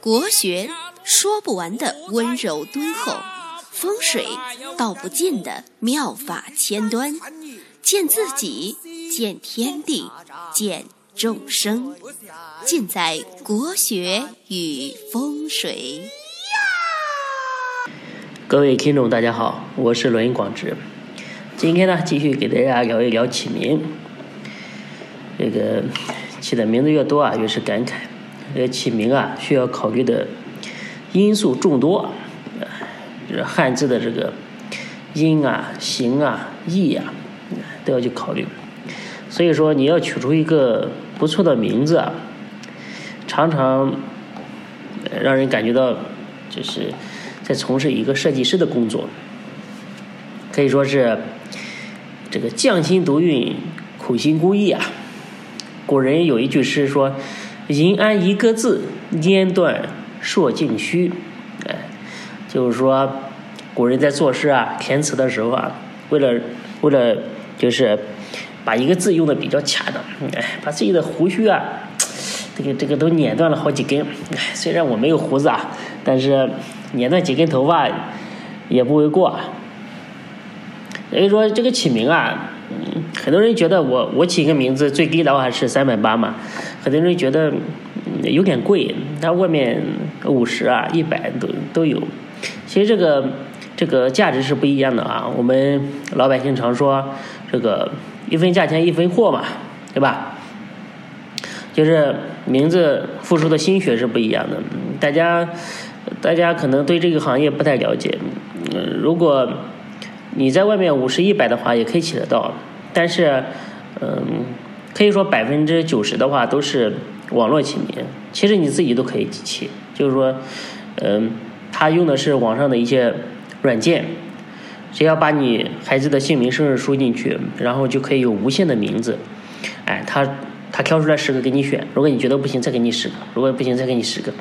国学说不完的温柔敦厚，风水道不尽的妙法千端，见自己，见天地，见众生，尽在国学与风水。各位听众，大家好，我是罗云广志。今天呢，继续给大家聊一聊起名。这个起的名字越多啊，越是感慨。呃起名啊，需要考虑的因素众多，就是汉字的这个音啊、形啊、意啊，都要去考虑。所以说，你要取出一个不错的名字啊，常常让人感觉到就是在从事一个设计师的工作，可以说是这个匠心独运、苦心孤诣啊。古人有一句诗说：“银安一个字，拈断烁径虚。”哎，就是说，古人在作诗啊、填词的时候啊，为了为了就是把一个字用的比较恰当，哎，把自己的胡须啊，这个这个都碾断了好几根。哎，虽然我没有胡子啊，但是碾断几根头发也不为过。所以说，这个起名啊。很多人觉得我我起一个名字最低的话是三百八嘛，很多人觉得有点贵，它外面五十啊、一百都都有。其实这个这个价值是不一样的啊。我们老百姓常说这个一分价钱一分货嘛，对吧？就是名字付出的心血是不一样的。大家大家可能对这个行业不太了解，嗯，如果。你在外面五十一百的话也可以起得到，但是，嗯，可以说百分之九十的话都是网络起名，其实你自己都可以起，就是说，嗯，他用的是网上的一些软件，只要把你孩子的姓名、生日输进去，然后就可以有无限的名字，哎，他他挑出来十个给你选，如果你觉得不行，再给你十个，如果不行再给你十个，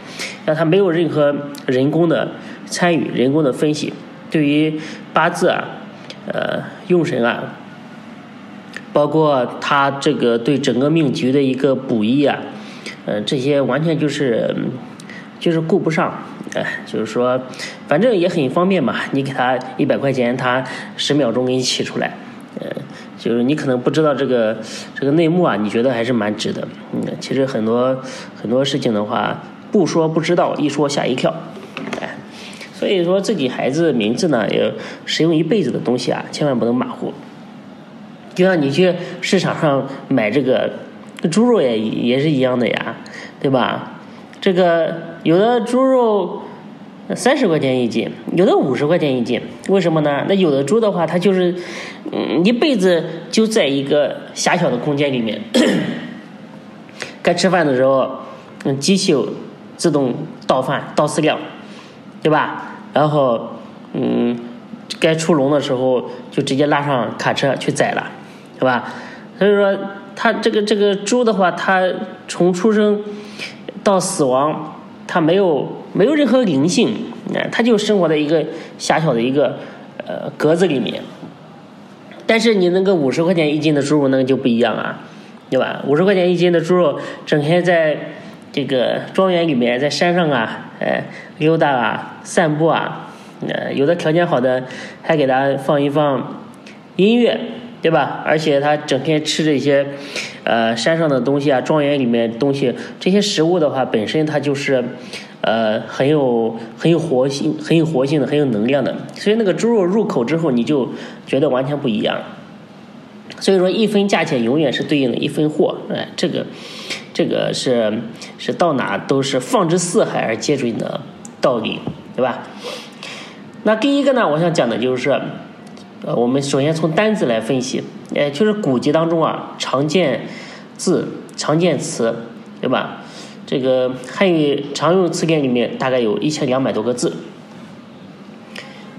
那他没有任何人工的参与、人工的分析，对于八字啊。呃，用神啊，包括他这个对整个命局的一个补益啊，呃，这些完全就是就是顾不上，哎，就是说，反正也很方便嘛，你给他一百块钱，他十秒钟给你起出来，呃，就是你可能不知道这个这个内幕啊，你觉得还是蛮值的，嗯，其实很多很多事情的话，不说不知道，一说吓一跳。所以说自己孩子名字呢，也使用一辈子的东西啊，千万不能马虎。就像你去市场上买这个猪肉也也是一样的呀，对吧？这个有的猪肉三十块钱一斤，有的五十块钱一斤，为什么呢？那有的猪的话，它就是嗯一辈子就在一个狭小的空间里面，该吃饭的时候，嗯，机器自动倒饭倒饲料，对吧？然后，嗯，该出笼的时候就直接拉上卡车去宰了，是吧？所以说，它这个这个猪的话，它从出生到死亡，它没有没有任何灵性，哎，它就生活在一个狭小的一个呃格子里面。但是你那个五十块钱一斤的猪肉，那个就不一样啊，对吧？五十块钱一斤的猪肉，整天在这个庄园里面，在山上啊。哎，溜达啊，散步啊，呃，有的条件好的，还给他放一放音乐，对吧？而且他整天吃这些，呃，山上的东西啊，庄园里面东西，这些食物的话，本身它就是，呃，很有很有活性、很有活性的、很有能量的。所以那个猪肉入口之后，你就觉得完全不一样。所以说，一分价钱永远是对应的一分货，哎，这个。这个是是到哪都是放之四海而皆准的道理，对吧？那第一个呢，我想讲的就是，呃，我们首先从单字来分析，呃，就是古籍当中啊常见字、常见词，对吧？这个汉语常用词典里面大概有一千两百多个字，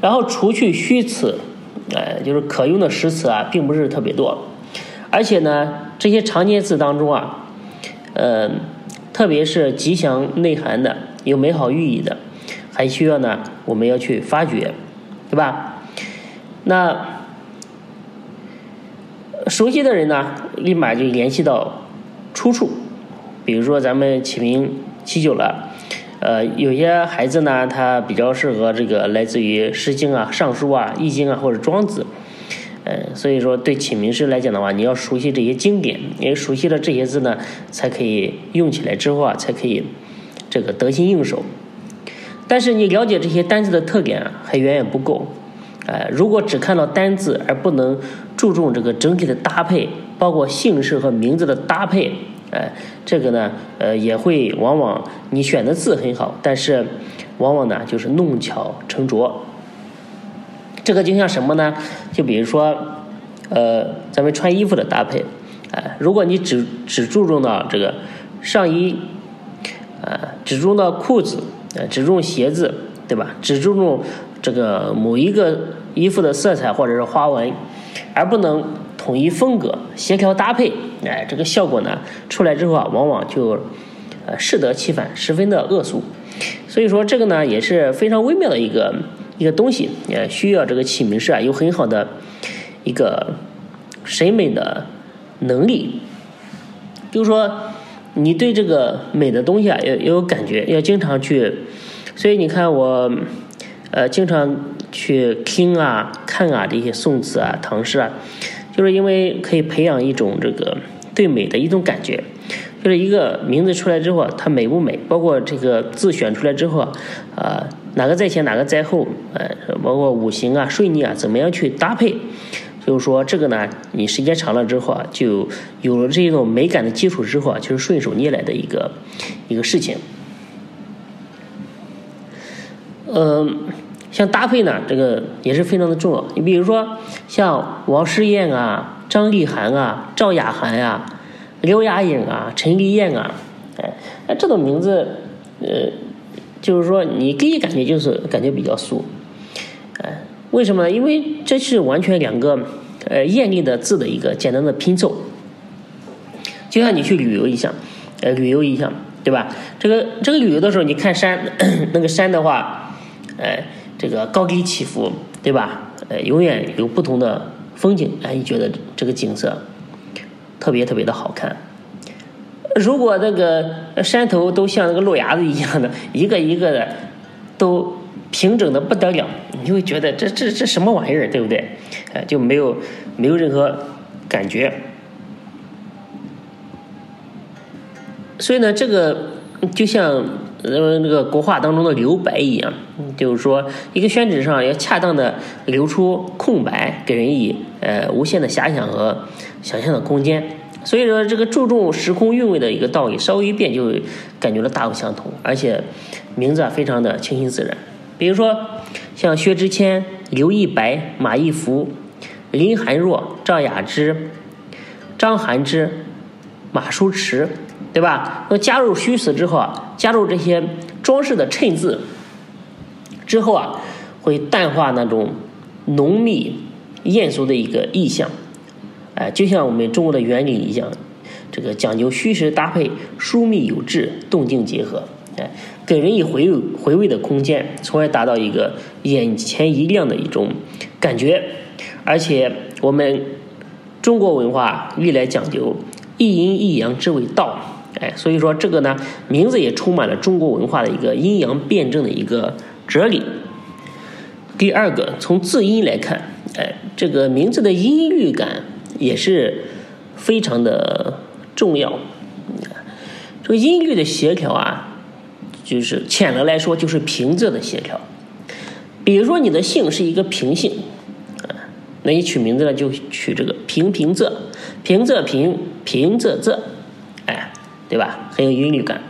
然后除去虚词，呃，就是可用的实词啊，并不是特别多，而且呢，这些常见字当中啊。呃，特别是吉祥内涵的、有美好寓意的，还需要呢，我们要去发掘，对吧？那熟悉的人呢，立马就联系到出处，比如说咱们起名起久了，呃，有些孩子呢，他比较适合这个来自于《诗经》啊、《尚书》啊、《易经》啊或者《庄子》。呃，所以说对起名师来讲的话，你要熟悉这些经典，你熟悉了这些字呢，才可以用起来之后啊，才可以这个得心应手。但是你了解这些单字的特点啊，还远远不够。呃，如果只看到单字而不能注重这个整体的搭配，包括姓氏和名字的搭配，哎，这个呢，呃，也会往往你选的字很好，但是往往呢就是弄巧成拙。这个就像什么呢？就比如说，呃，咱们穿衣服的搭配，哎，如果你只只注重到这个上衣，呃，只注重到裤子，呃，只注重鞋子，对吧？只注重这个某一个衣服的色彩或者是花纹，而不能统一风格、协调搭配，哎，这个效果呢出来之后啊，往往就呃适得其反，十分的恶俗。所以说，这个呢也是非常微妙的一个。一个东西，也需要这个起名师啊，有很好的一个审美的能力。就是说，你对这个美的东西啊，要要有感觉，要经常去。所以你看我，呃，经常去听啊、看啊这些宋词啊、唐诗啊，就是因为可以培养一种这个对美的一种感觉。就是一个名字出来之后，它美不美？包括这个字选出来之后啊，哪个在前，哪个在后？呃，包括五行啊、顺逆啊，怎么样去搭配？就是说，这个呢，你时间长了之后啊，就有了这种美感的基础之后啊，就是顺手捏来的一个一个事情。嗯，像搭配呢，这个也是非常的重要。你比如说，像王诗燕啊、张丽涵啊、赵雅涵呀、刘雅颖啊、陈丽艳啊，哎，哎，这种名字，呃。就是说，你第一感觉就是感觉比较俗，哎，为什么呢？因为这是完全两个呃艳丽的字的一个简单的拼凑，就像你去旅游一下，呃，旅游一下，对吧？这个这个旅游的时候，你看山，那个山的话，哎，这个高低起伏，对吧？呃，永远有不同的风景，哎，你觉得这个景色特别特别的好看。如果那个山头都像那个路牙子一样的，一个一个的都平整的不得了，你就会觉得这这这什么玩意儿，对不对？呃，就没有没有任何感觉。所以呢，这个就像呃那个国画当中的留白一样，就是说一个宣纸上要恰当的留出空白，给人以呃无限的遐想和想象的空间。所以说，这个注重时空韵味的一个道理，稍微一变就感觉了大不相同，而且名字啊非常的清新自然。比如说，像薛之谦、刘亦白、马一浮、林寒若、赵雅芝、张涵之、马书迟，对吧？那加入虚词之后啊，加入这些装饰的衬字之后啊，会淡化那种浓密艳俗的一个意象。哎，就像我们中国的园林一样，这个讲究虚实搭配，疏密有致，动静结合，哎，给人以回味回味的空间，从而达到一个眼前一亮的一种感觉。而且我们中国文化历来讲究一阴一阳之谓道，哎，所以说这个呢，名字也充满了中国文化的一个阴阳辩证的一个哲理。第二个，从字音来看，哎，这个名字的音律感。也是非常的重要。这个音律的协调啊，就是浅的来说就是平仄的协调。比如说你的姓是一个平姓，那你取名字呢就取这个平平仄，平仄平平仄仄，对吧？很有韵律感。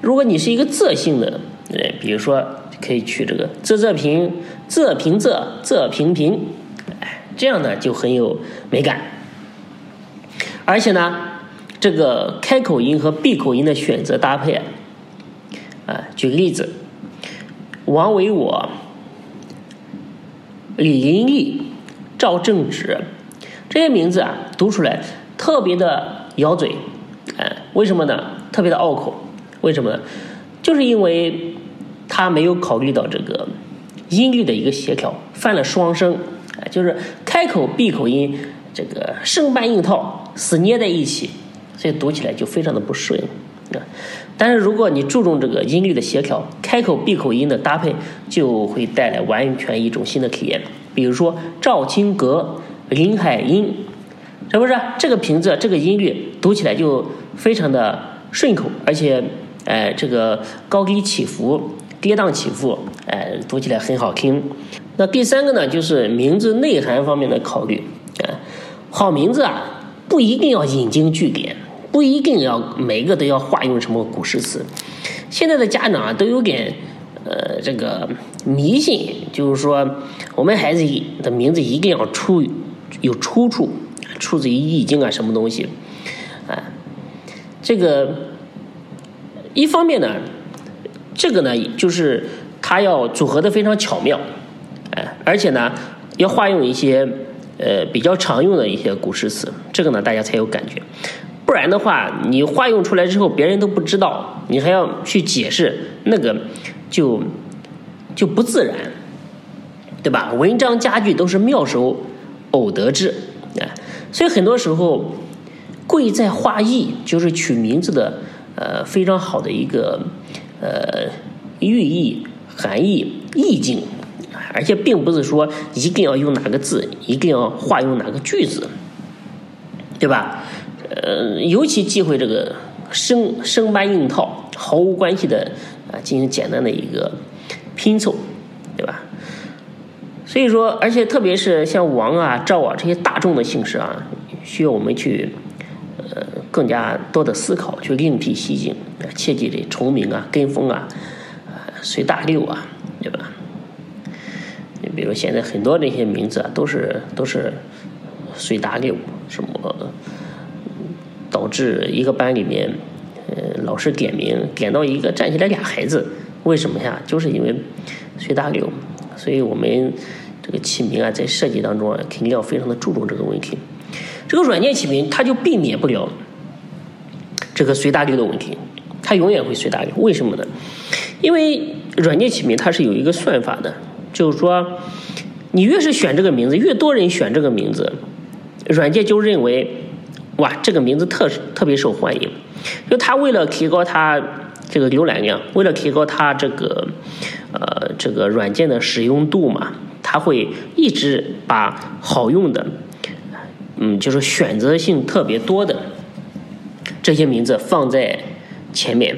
如果你是一个仄性的，呃，比如说可以取这个仄仄平仄平仄仄平平，哎，这样呢就很有美感。而且呢，这个开口音和闭口音的选择搭配，啊，举个例子，王维我、李林立、赵正直这些名字啊，读出来特别的咬嘴，为什么呢？特别的拗口，为什么呢？就是因为他没有考虑到这个音律的一个协调，犯了双声，啊，就是开口闭口音。这个生搬硬套，死捏在一起，所以读起来就非常的不顺。但是如果你注重这个音律的协调，开口闭口音的搭配，就会带来完全一种新的体验。比如说赵青阁、林海音，是不是这个平仄、这个音律读起来就非常的顺口，而且，哎，这个高低起伏、跌宕起伏，哎，读起来很好听。那第三个呢，就是名字内涵方面的考虑。哎，好名字啊，不一定要引经据典。不一定要每个都要化用什么古诗词，现在的家长啊都有点，呃，这个迷信，就是说我们孩子的名字一定要出有出处，出自于《易经》啊什么东西，啊，这个一方面呢，这个呢就是它要组合的非常巧妙，哎，而且呢要化用一些呃比较常用的一些古诗词，这个呢大家才有感觉。不然的话，你化用出来之后，别人都不知道，你还要去解释，那个就就不自然，对吧？文章佳句都是妙手偶得之，啊，所以很多时候贵在化意，就是取名字的呃非常好的一个呃寓意、含义、意境，而且并不是说一定要用哪个字，一定要化用哪个句子，对吧？呃，尤其忌讳这个生生搬硬套，毫无关系的啊，进行简单的一个拼凑，对吧？所以说，而且特别是像王啊、赵啊这些大众的姓氏啊，需要我们去呃更加多的思考，去另辟蹊径，切记这重名啊、跟风啊、啊随大流啊，对吧？你比如现在很多这些名字啊，都是都是随大流，什么？导致一个班里面，呃，老师点名点到一个站起来俩孩子，为什么呀？就是因为随大流，所以我们这个起名啊，在设计当中啊，肯定要非常的注重这个问题。这个软件起名，它就避免不了这个随大流的问题，它永远会随大流。为什么呢？因为软件起名它是有一个算法的，就是说，你越是选这个名字，越多人选这个名字，软件就认为。哇，这个名字特特别受欢迎，就它为了提高它这个浏览量，为了提高它这个呃这个软件的使用度嘛，它会一直把好用的，嗯，就是选择性特别多的这些名字放在前面，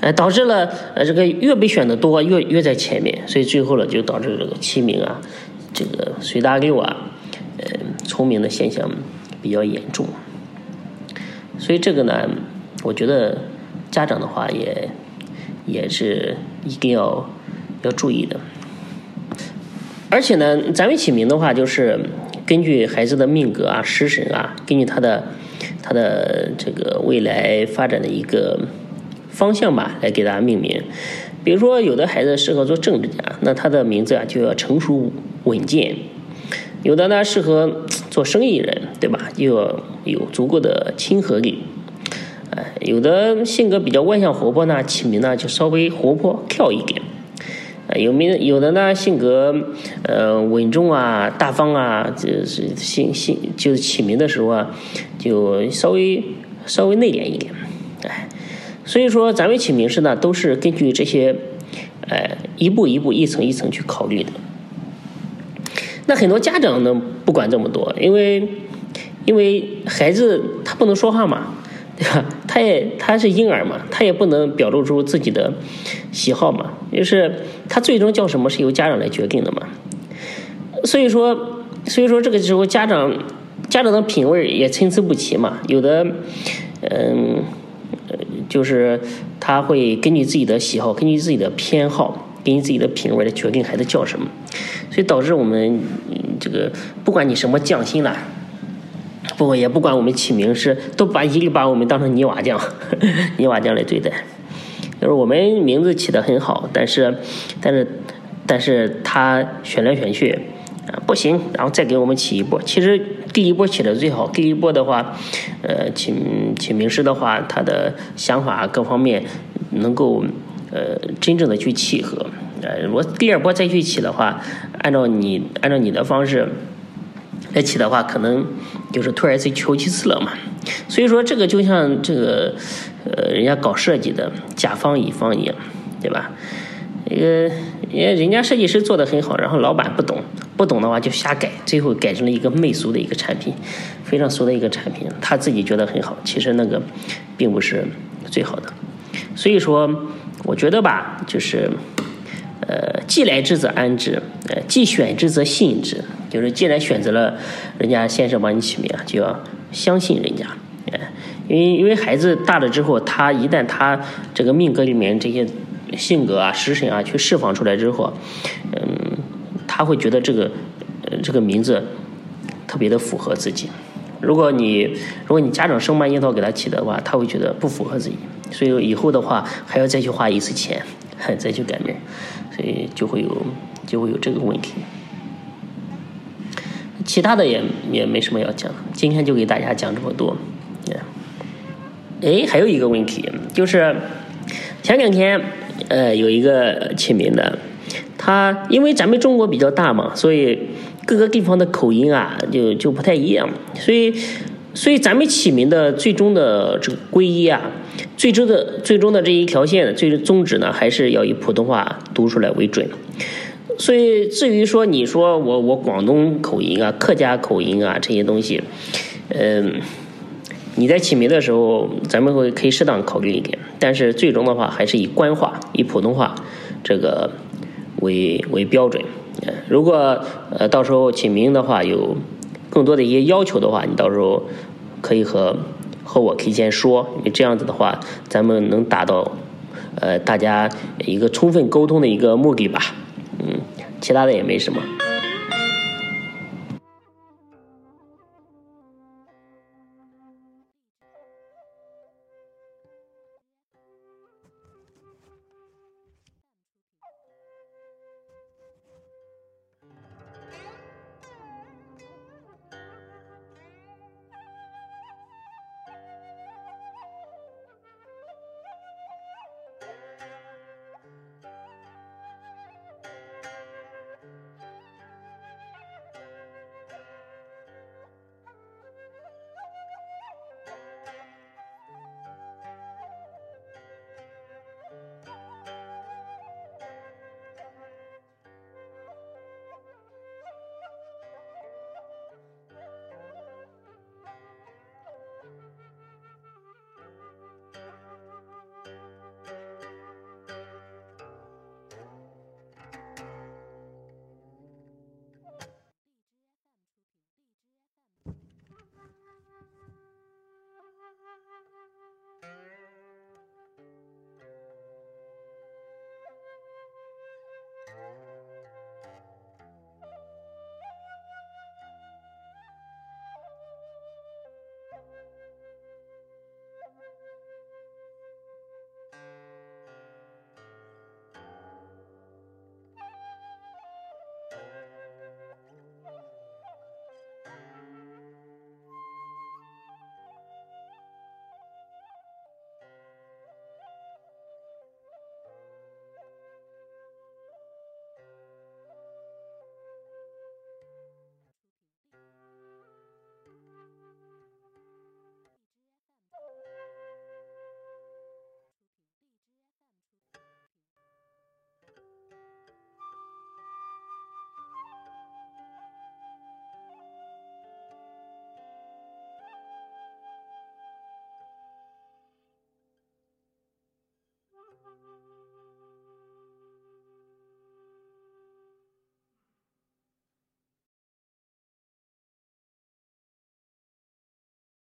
呃，导致了呃这个越被选的多，越越在前面，所以最后呢，就导致这个起名啊，这个随大流啊，呃，重名的现象比较严重。所以这个呢，我觉得家长的话也也是一定要要注意的。而且呢，咱们起名的话，就是根据孩子的命格啊、食神啊，根据他的他的这个未来发展的一个方向吧，来给大家命名。比如说，有的孩子适合做政治家，那他的名字啊就要成熟稳健；有的呢适合做生意人，对吧？又要有足够的亲和力，哎，有的性格比较外向活泼呢，起名呢就稍微活泼跳一点，有名有的呢性格呃稳重啊大方啊，就是性性就是起名的时候啊，就稍微稍微内敛一点，哎，所以说咱们起名师呢都是根据这些，哎，一步一步一层一层去考虑的。那很多家长呢不管这么多，因为。因为孩子他不能说话嘛，他也他是婴儿嘛，他也不能表露出自己的喜好嘛。就是他最终叫什么是由家长来决定的嘛。所以说，所以说这个时候家长家长的品味也参差不齐嘛。有的，嗯，就是他会根据自己的喜好，根据自己的偏好，根据自己的品味来决定孩子叫什么。所以导致我们这个不管你什么匠心了。不过，也不管我们起名是，都把一律把我们当成泥瓦匠，泥瓦匠来对待。就是我们名字起的很好，但是，但是，但是他选来选去啊不行，然后再给我们起一波。其实第一波起的最好，第一波的话，呃，请请名师的话，他的想法各方面能够呃真正的去契合。呃，我第二波再去起的话，按照你按照你的方式。来起的话，可能就是退而求其次了嘛。所以说，这个就像这个呃，人家搞设计的甲方乙方一样，对吧？一个人人家设计师做的很好，然后老板不懂，不懂的话就瞎改，最后改成了一个媚俗的一个产品，非常俗的一个产品。他自己觉得很好，其实那个并不是最好的。所以说，我觉得吧，就是呃，既来之则安之，呃，既选之则信之。就是既然选择了人家先生帮你起名，就要相信人家。因为因为孩子大了之后，他一旦他这个命格里面这些。性格啊，食神啊，去释放出来之后，嗯，他会觉得这个，这个名字特别的符合自己。如果你如果你家长生搬硬套给他起的话，他会觉得不符合自己，所以以后的话还要再去花一次钱，再去改名，所以就会有就会有这个问题。其他的也也没什么要讲，今天就给大家讲这么多。哎，还有一个问题就是前两天。呃，有一个起名的，他因为咱们中国比较大嘛，所以各个地方的口音啊，就就不太一样，所以所以咱们起名的最终的这个归一啊，最终的最终的这一条线，最终宗旨呢，还是要以普通话读出来为准。所以至于说你说我我广东口音啊、客家口音啊这些东西，嗯。你在起名的时候，咱们会可以适当考虑一点，但是最终的话还是以官话、以普通话这个为为标准。如果呃到时候起名的话有更多的一些要求的话，你到时候可以和和我提前说，因为这样子的话，咱们能达到呃大家一个充分沟通的一个目的吧。其他的也没什么。